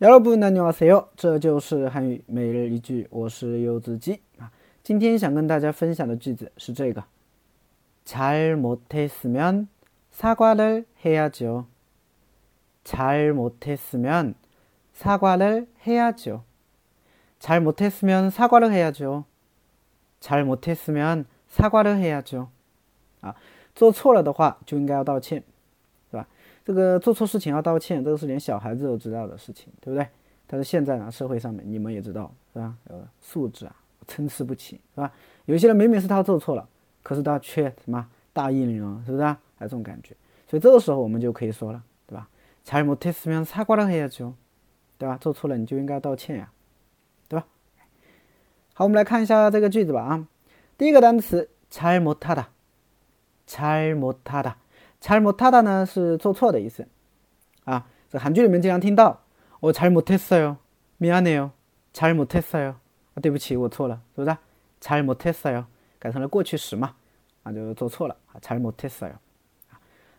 여러분 안녕하세요. 这就是韩语每日一句我是柚子鸡啊今天想跟大家分享的句子是这个잘 못했으면 사과를 해야죠. 잘 못했으면 사과를 해야죠. 잘 못했으면 사과를 해야죠. 잘 못했으면 사과를 해야죠. 啊，做错了的话就应该要道歉。 这个做错事情要道歉，这个是连小孩子都知道的事情，对不对？但是现在呢，社会上面你们也知道，是吧？呃，素质啊，参差不齐，是吧？有些人明明是他做错了，可是他却什么答应了，是不是啊？还这种感觉，所以这个时候我们就可以说了，对吧？잘못했으면사과를해야 죠， 对吧？做错了你就应该道歉呀，对吧？好，我们来看一下这个句子吧啊。第一个单词잘못하 다， 잘못하 다。 잘못하다呢是做错的意思啊，在韩剧里面经常听到我잘못했어요미안해요잘못했어요啊，对不起，我错了，是不是？잘못했어요改成了过去时嘛，啊，就做错了啊，잘못했어요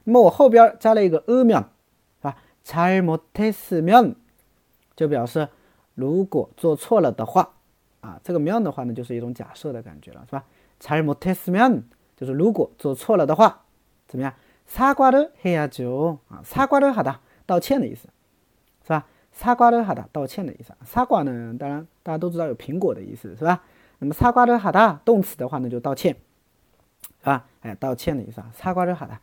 那么我后边加了一个으 면， 是吧？잘못했으면就表示如果做错了的话啊，这个면的话呢，就是一种假设的感觉了，是吧？잘못했으면就是如果做错了的话，怎么样？ 사과를해야죠啊，사과를하다道歉的意思，是吧？사과를하다道歉的意思。사과呢，当然大家都知道有苹果的意思，是吧？那么사과를하다动词的话呢，就道歉，是吧？哎，道歉的意思啊。사과를하다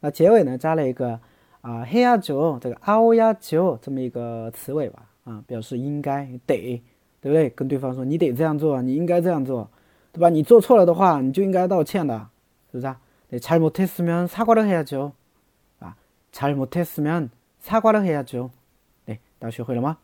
那结尾呢加了一个啊해야죠这个아오야죠这么一个词尾吧，啊，表示应该得，对不对？跟对方说你得这样做，你应该这样做，对吧？你做错了的话，你就应该道歉的，是不是啊？ 네, 잘못했으면 사과를 해야죠. 아, 잘못했으면 사과를 해야죠. 네, 다시 회로마